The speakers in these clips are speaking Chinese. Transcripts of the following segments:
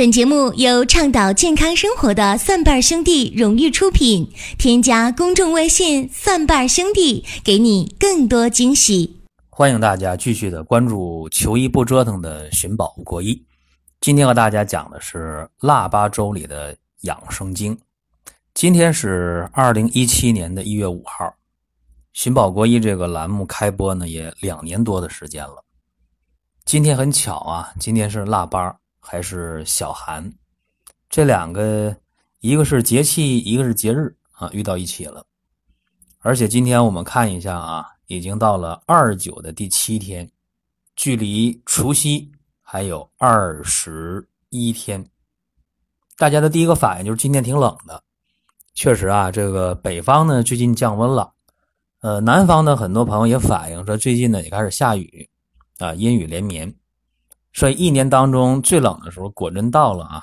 本节目由倡导健康生活的蒜瓣兄弟荣誉出品。添加公众微信“蒜瓣兄弟”，给你更多惊喜。欢迎大家继续的关注“求医不折腾”的寻宝国医。今天和大家讲的是腊八粥里的养生经。今天是二零一七年的一月五号，寻宝国医这个栏目开播呢也两年多的时间了。今天很巧啊，今天是腊八。还是小寒，这两个一个是节气，一个是节日啊，遇到一起了。而且今天我们看一下啊，已经到了二九的第七天，距离除夕还有二十一天。大家的第一个反应就是今天挺冷的，确实啊，这个北方呢最近降温了，呃，南方的很多朋友也反映说最近呢也开始下雨啊，阴雨连绵。所以一年当中最冷的时候果真到了啊！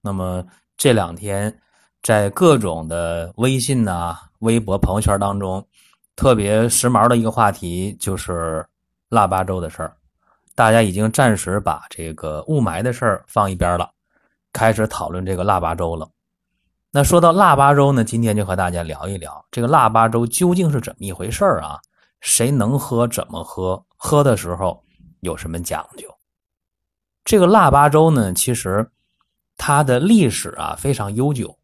那么这两天在各种的微信呐、微博、朋友圈当中，特别时髦的一个话题就是腊八粥的事儿。大家已经暂时把这个雾霾的事儿放一边了，开始讨论这个腊八粥了。那说到腊八粥呢，今天就和大家聊一聊这个腊八粥究竟是怎么一回事儿啊？谁能喝？怎么喝？喝的时候有什么讲究？这个腊八粥呢，其实它的历史啊非常悠久。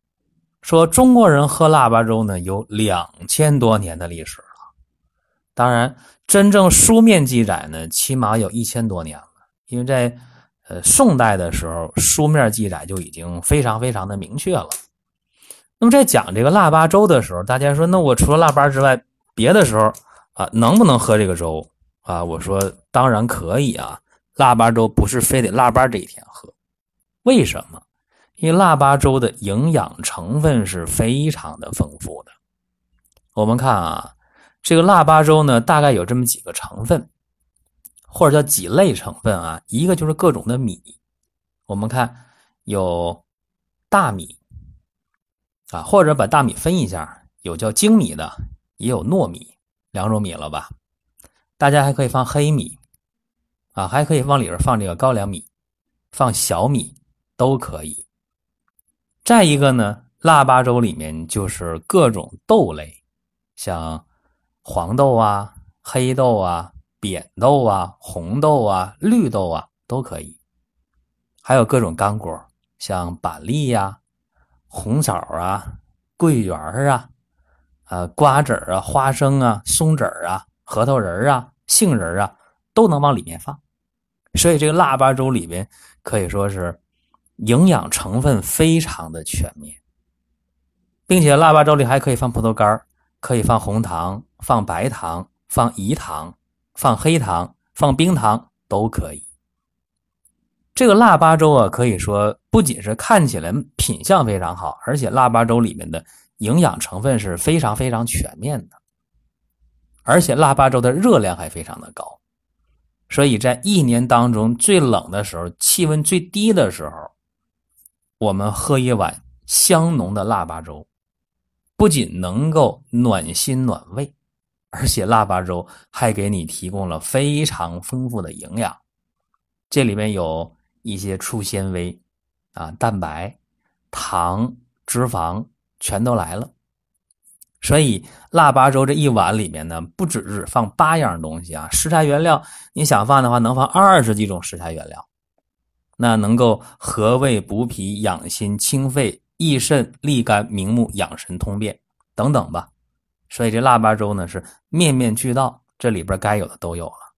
说中国人喝腊八粥呢，有两千多年的历史了。当然，真正书面记载呢，起码有一千多年了。因为在呃宋代的时候，书面记载就已经非常非常的明确了。那么在讲这个腊八粥的时候，大家说，那我除了腊八之外，别的时候啊，能不能喝这个粥啊？我说，当然可以啊。腊八粥不是非得腊八这一天喝，为什么？因为腊八粥的营养成分是非常的丰富的。我们看啊，这个腊八粥呢，大概有这么几个成分，或者叫几类成分啊。一个就是各种的米，我们看有大米啊，或者把大米分一下，有叫精米的，也有糯米，两种米了吧？大家还可以放黑米。啊，还可以往里边放这个高粱米，放小米都可以。再一个呢，腊八粥里面就是各种豆类，像黄豆啊、黑豆啊、扁豆啊、红豆啊、绿豆啊都可以。还有各种干果，像板栗呀、红枣啊、桂圆啊、啊瓜子啊、花生啊、松子啊、核桃仁啊、杏仁啊，都能往里面放。所以这个腊八粥里边可以说是营养成分非常的全面，并且腊八粥里还可以放葡萄干可以放红糖、放白糖、放饴糖、放黑糖、放冰糖都可以。这个腊八粥啊，可以说不仅是看起来品相非常好，而且腊八粥里面的营养成分是非常非常全面的，而且腊八粥的热量还非常的高。所以在一年当中最冷的时候，气温最低的时候，我们喝一碗香浓的腊八粥，不仅能够暖心暖胃，而且腊八粥还给你提供了非常丰富的营养。这里面有一些粗纤维啊、蛋白、糖、脂肪，全都来了。所以腊八粥这一碗里面呢，不只是放八样东西啊，食材原料你想放的话，能放二十几种食材原料，那能够和胃补脾、养心、清肺、益肾、利肝、明目、养神、通便等等吧。所以这腊八粥呢是面面俱到，这里边该有的都有了，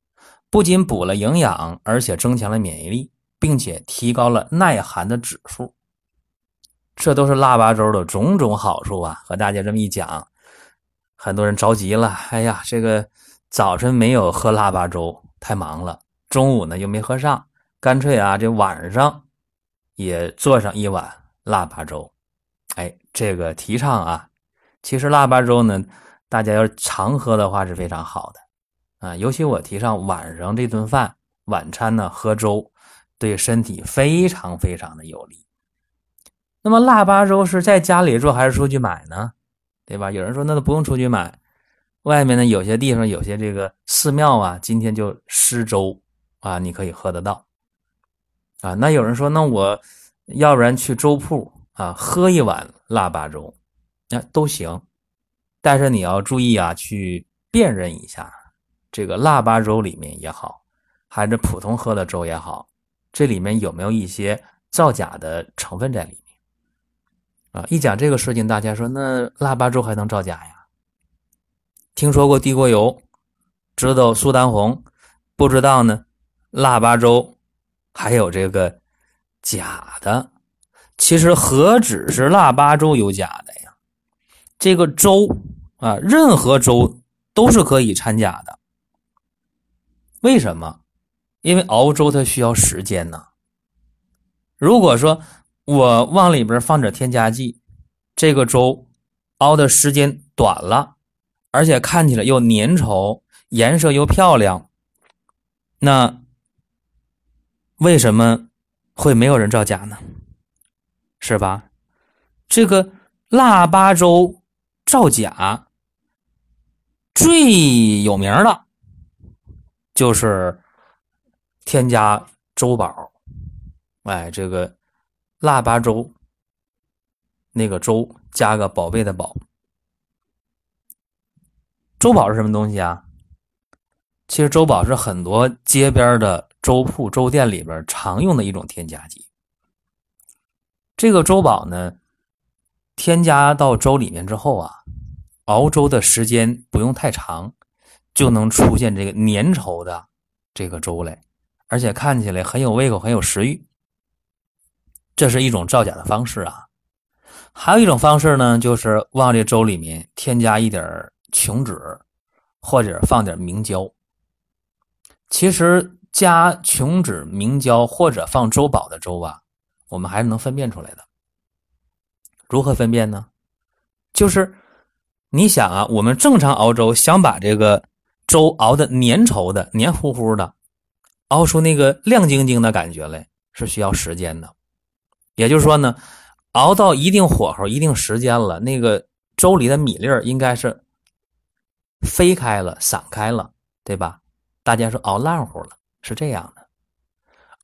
不仅补了营养，而且增强了免疫力，并且提高了耐寒的指数。这都是腊八粥的种种好处啊！和大家这么一讲。很多人着急了，哎呀，这个早晨没有喝腊八粥，太忙了；中午呢又没喝上，干脆啊，这晚上也做上一碗腊八粥。哎，这个提倡啊，其实腊八粥呢，大家要常喝的话是非常好的啊。尤其我提倡晚上这顿饭晚餐呢喝粥，对身体非常非常的有利。那么腊八粥是在家里做还是出去买呢？对吧？有人说那都不用出去买，外面呢有些地方有些这个寺庙啊，今天就施粥啊，你可以喝得到啊。那有人说那我要不然去粥铺啊喝一碗腊八粥，那都行。但是你要注意啊，去辨认一下，这个腊八粥里面也好，还是普通喝的粥也好，这里面有没有一些造假的成分在里面？啊，一讲这个事情，大家说那腊八粥还能造假呀？听说过地沟油，知道苏丹红，不知道呢？腊八粥还有这个假的，其实何止是腊八粥有假的呀？这个粥啊，任何粥都是可以掺假的。为什么？因为熬粥它需要时间呢。如果说，我往里边放点添加剂，这个粥熬的时间短了，而且看起来又粘稠，颜色又漂亮，那为什么会没有人造假呢？是吧？这个腊八粥造假最有名的，就是添加粥宝，哎，这个。腊八粥，那个粥加个宝贝的宝，粥宝是什么东西啊？其实粥宝是很多街边的粥铺、粥店里边常用的一种添加剂。这个粥宝呢，添加到粥里面之后啊，熬粥的时间不用太长，就能出现这个粘稠的这个粥来，而且看起来很有胃口，很有食欲。这是一种造假的方式啊，还有一种方式呢，就是往这粥里面添加一点琼脂，或者放点明胶。其实加琼脂、明胶或者放粥宝的粥啊，我们还是能分辨出来的。如何分辨呢？就是你想啊，我们正常熬粥，想把这个粥熬的粘稠的、黏糊糊的，熬出那个亮晶晶的感觉来，是需要时间的。也就是说呢，熬到一定火候、一定时间了，那个粥里的米粒儿应该是飞开了、散开了，对吧？大家说熬烂乎了，是这样的。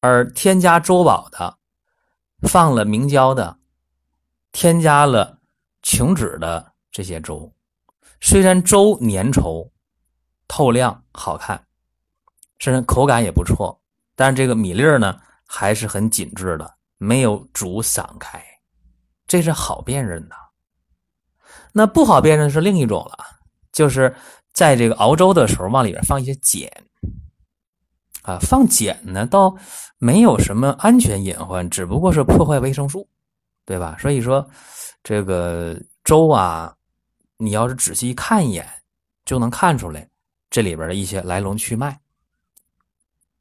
而添加粥宝的、放了明胶的、添加了琼脂的这些粥，虽然粥粘稠、透亮、好看，甚至口感也不错，但是这个米粒儿呢，还是很紧致的。没有煮散开，这是好辨认的。那不好辨认是另一种了，就是在这个熬粥的时候往里边放一些碱啊，放碱呢倒没有什么安全隐患，只不过是破坏维生素，对吧？所以说这个粥啊，你要是仔细看一眼，就能看出来这里边的一些来龙去脉。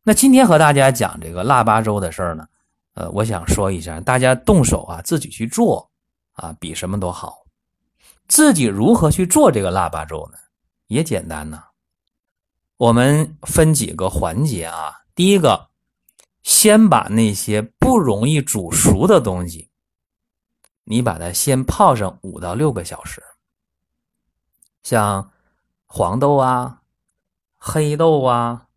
那今天和大家讲这个腊八粥的事儿呢。呃，我想说一下，大家动手啊，自己去做啊，比什么都好。自己如何去做这个腊八粥呢？也简单呢。我们分几个环节啊。第一个，先把那些不容易煮熟的东西，你把它先泡上五到六个小时。像黄豆啊、黑豆啊，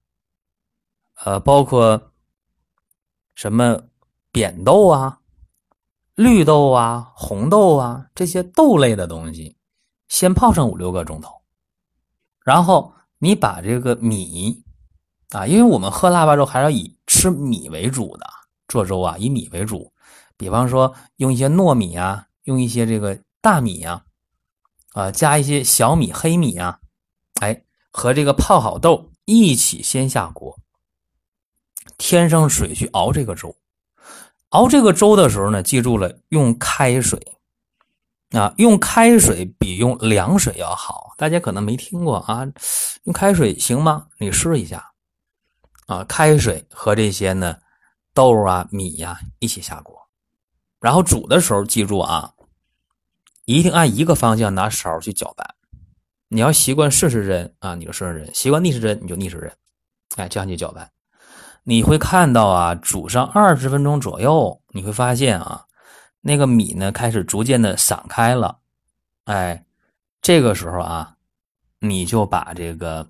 呃，包括什么？扁豆啊、绿豆啊、红豆啊这些豆类的东西，先泡上五六个钟头，然后你把这个米啊，因为我们喝腊八粥还是以吃米为主的，做粥啊以米为主。比方说用一些糯米啊，用一些这个大米呀，啊加一些小米、黑米啊，哎和这个泡好豆一起先下锅，添上水去熬这个粥。熬这个粥的时候呢，记住了，用开水啊，用开水比用凉水要好。大家可能没听过啊，用开水行吗？你试一下啊，开水和这些呢豆啊、米呀一起下锅，然后煮的时候记住啊，一定按一个方向拿勺去搅拌。你要习惯顺时针啊，你就顺时针；习惯逆时针，你就逆时针。哎，这样去搅拌。你会看到啊，煮上二十分钟左右，你会发现啊，那个米呢开始逐渐的散开了，哎，这个时候啊，你就把这个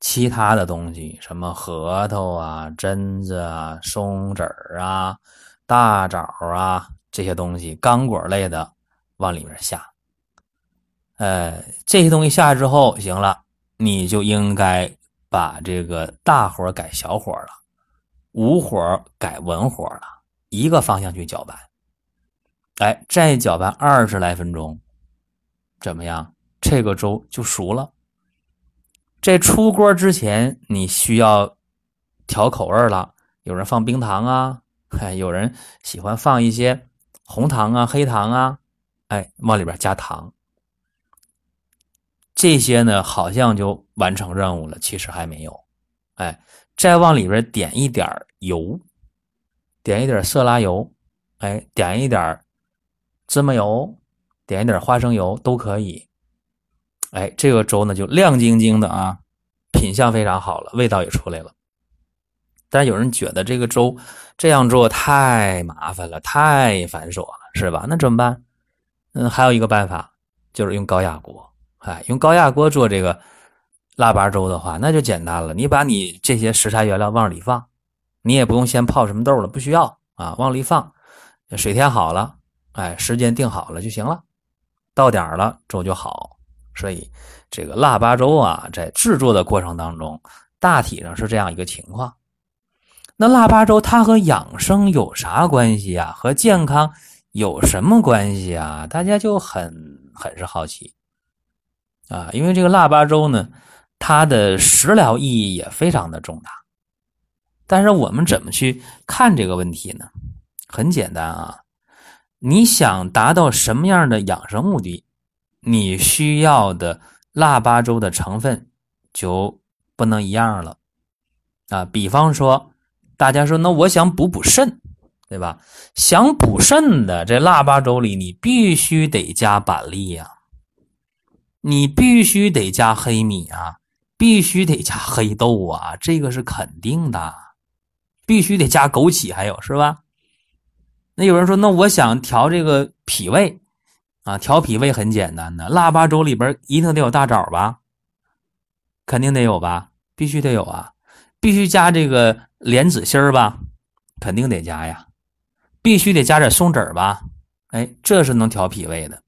其他的东西，什么核桃啊、榛子啊、松子儿啊、大枣啊这些东西，干果类的往里面下。呃，这些东西下之后，行了，你就应该把这个大火改小火了，无火改文火了，一个方向去搅拌。哎，再搅拌二十来分钟，怎么样？这个粥就熟了。这出锅之前，你需要调口味了。有人放冰糖啊，哎，有人喜欢放一些红糖啊、黑糖啊，哎，往里边加糖。这些呢，好像就完成任务了，其实还没有。哎，再往里边点一点油，点一点色拉油，哎，点一点芝麻油，点一点花生油都可以。哎，这个粥呢就亮晶晶的啊，品相非常好了，味道也出来了。但有人觉得这个粥这样做太麻烦了，太繁琐了，是吧？那怎么办？嗯，还有一个办法，就是用高压锅。哎，用高压锅做这个腊八粥的话，那就简单了。你把你这些食材原料往里放，你也不用先泡什么豆了，不需要啊，往里放，水填好了，哎，时间定好了就行了。到点了，粥就好。所以这个腊八粥啊，在制作的过程当中，大体上是这样一个情况。那腊八粥它和养生有啥关系啊？和健康有什么关系啊？大家就很很是好奇。啊，因为这个腊八粥呢，它的食疗意义也非常的重大。但是我们怎么去看这个问题呢？很简单啊，你想达到什么样的养生目的，你需要的腊八粥的成分就不能一样了。啊，比方说，大家说，那我想补补肾，对吧？想补肾的，这腊八粥里你必须得加板栗呀。你必须得加黑米啊，必须得加黑豆啊，这个是肯定的。必须得加枸杞，还有是吧？那有人说，那我想调这个脾胃啊，调脾胃很简单的，腊八粥里边一定得有大枣吧？肯定得有吧？必须得有啊！必须加这个莲子心儿吧？肯定得加呀！必须得加点松子儿吧？哎，这是能调脾胃的。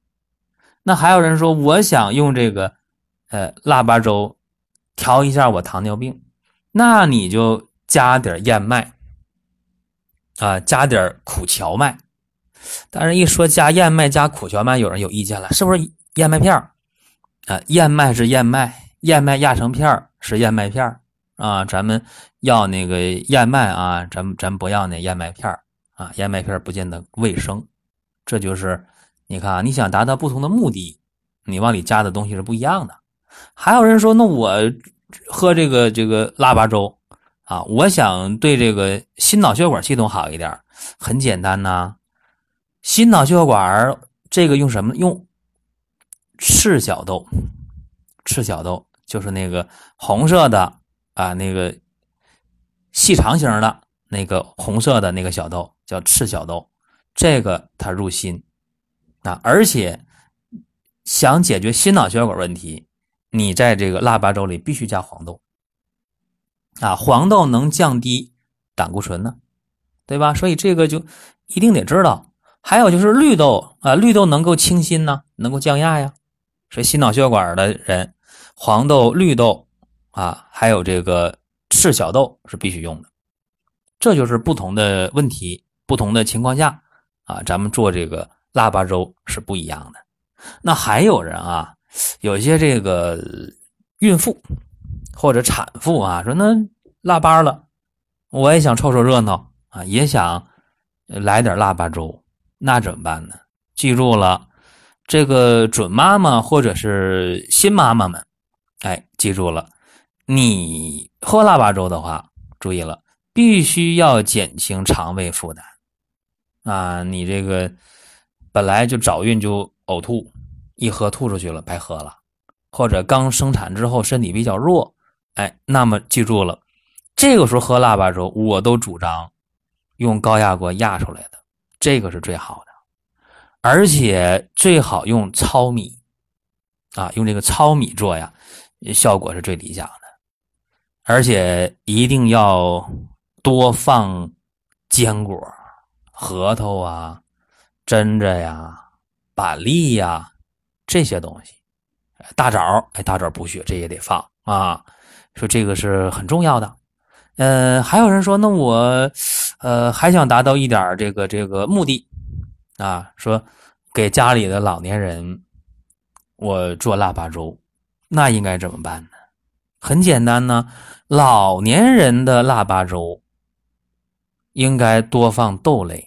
那还有人说，我想用这个，呃，腊八粥调一下我糖尿病，那你就加点燕麦，啊，加点苦荞麦。但是，一说加燕麦加苦荞麦，有人有意见了，是不是燕麦片啊，燕麦是燕麦，燕麦压成片是燕麦片啊。咱们要那个燕麦啊，咱咱不要那燕麦片啊，燕麦片不见得卫生。这就是。你看啊，你想达到不同的目的，你往里加的东西是不一样的。还有人说，那我喝这个这个腊八粥啊，我想对这个心脑血管系统好一点，很简单呐。心脑血管这个用什么？用赤小豆。赤小豆就是那个红色的啊，那个细长型的那个红色的那个小豆叫赤小豆，这个它入心。啊，而且想解决心脑血管问题，你在这个腊八粥里必须加黄豆。啊，黄豆能降低胆固醇呢，对吧？所以这个就一定得知道。还有就是绿豆啊，绿豆能够清心呢，能够降压呀。所以心脑血管的人，黄豆、绿豆啊，还有这个赤小豆是必须用的。这就是不同的问题、不同的情况下啊，咱们做这个。腊八粥是不一样的。那还有人啊，有些这个孕妇或者产妇啊，说那腊八了，我也想凑凑热闹啊，也想来点腊八粥，那怎么办呢？记住了，这个准妈妈或者是新妈妈们，哎，记住了，你喝腊八粥的话，注意了，必须要减轻肠胃负担啊，你这个。本来就早孕就呕吐，一喝吐出去了，白喝了；或者刚生产之后身体比较弱，哎，那么记住了，这个时候喝腊八粥，我都主张用高压锅压出来的，这个是最好的，而且最好用糙米啊，用这个糙米做呀，效果是最理想的，而且一定要多放坚果。核桃啊、榛子呀、板栗呀这些东西。大枣，哎，大枣补血，这也得放啊。说这个是很重要的。呃，还有人说，那我呃还想达到一点这个这个目的啊，说给家里的老年人我做腊八粥，那应该怎么办呢？很简单呢，老年人的腊八粥应该多放豆类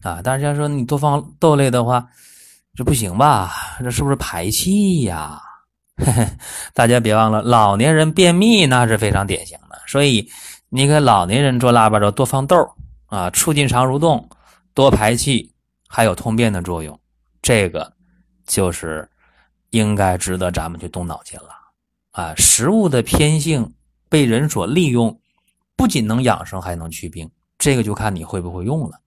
啊。大家说你多放豆类的话，这不行吧？这是不是排气呀？大家别忘了，老年人便秘那是非常典型的，所以你给老年人做腊八粥，多放豆啊，促进肠蠕动，多排气，还有通便的作用。这个就是应该值得咱们去动脑筋了。啊，食物的偏性被人所利用，不仅能养生，还能祛病。这个就看你会不会用了。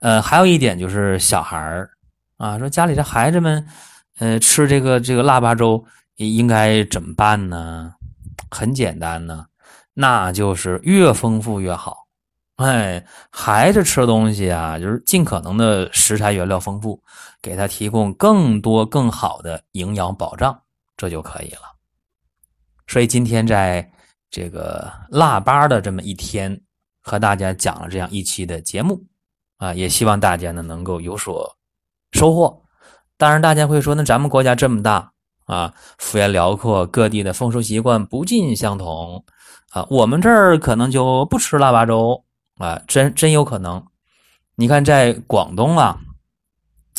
呃，还有一点就是小孩儿啊，说家里的孩子们，呃，吃这个这个腊八粥应该怎么办呢？很简单呢，那就是越丰富越好。哎，孩子吃东西啊，就是尽可能的食材原料丰富，给他提供更多更好的营养保障，这就可以了。所以今天在这个腊八的这么一天，和大家讲了这样一期的节目，啊，也希望大家呢能够有所收获。当然，大家会说，那咱们国家这么大啊，幅员辽阔，各地的风俗习惯不尽相同啊，我们这儿可能就不吃腊八粥啊，真真有可能。你看，在广东啊，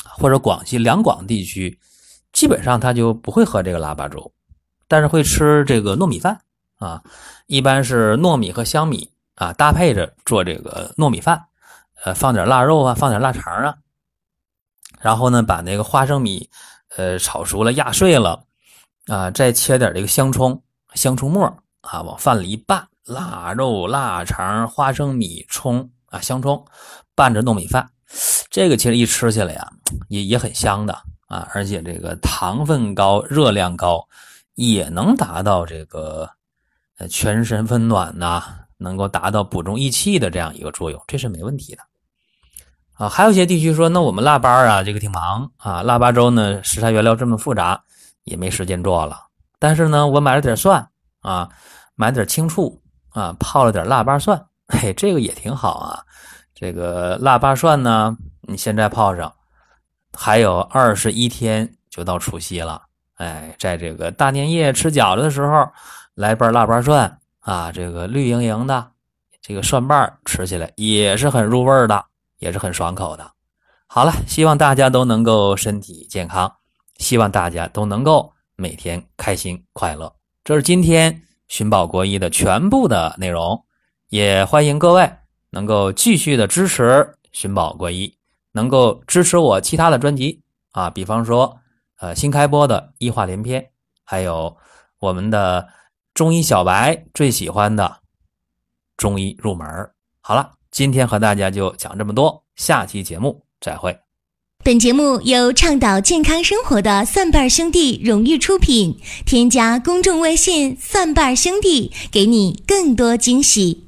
或者广西两广地区，基本上他就不会喝这个腊八粥。但是会吃这个糯米饭啊，一般是糯米和香米啊搭配着做这个糯米饭，呃，放点腊肉啊，放点腊肠啊，然后呢，把那个花生米呃炒熟了压碎了啊，再切点这个香葱、香葱末啊，往饭里一拌，腊肉、腊肠、花生米、葱啊，香葱拌着糯米饭，这个其实一吃起来呀，也也很香的啊，而且这个糖分高，热量高。也能达到这个呃全身温暖呐，能够达到补中益气的这样一个作用，这是没问题的啊。还有些地区说，那我们腊八啊，这个挺忙啊，腊八粥呢食材原料这么复杂，也没时间做了。但是呢，我买了点蒜啊，买点青醋啊，泡了点腊八蒜，嘿，这个也挺好啊。这个腊八蒜呢，你现在泡上，还有二十一天就到除夕了。哎，在这个大年夜吃饺子的时候，来瓣腊八蒜啊，这个绿莹莹的这个蒜瓣吃起来也是很入味的，也是很爽口的。好了，希望大家都能够身体健康，希望大家都能够每天开心快乐。这是今天寻宝国医的全部的内容，也欢迎各位能够继续的支持寻宝国医，能够支持我其他的专辑啊，比方说。呃，新开播的医话连篇，还有我们的中医小白最喜欢的中医入门。好了，今天和大家就讲这么多，下期节目再会。本节目由倡导健康生活的蒜瓣兄弟荣誉出品，添加公众微信“蒜瓣兄弟”，给你更多惊喜。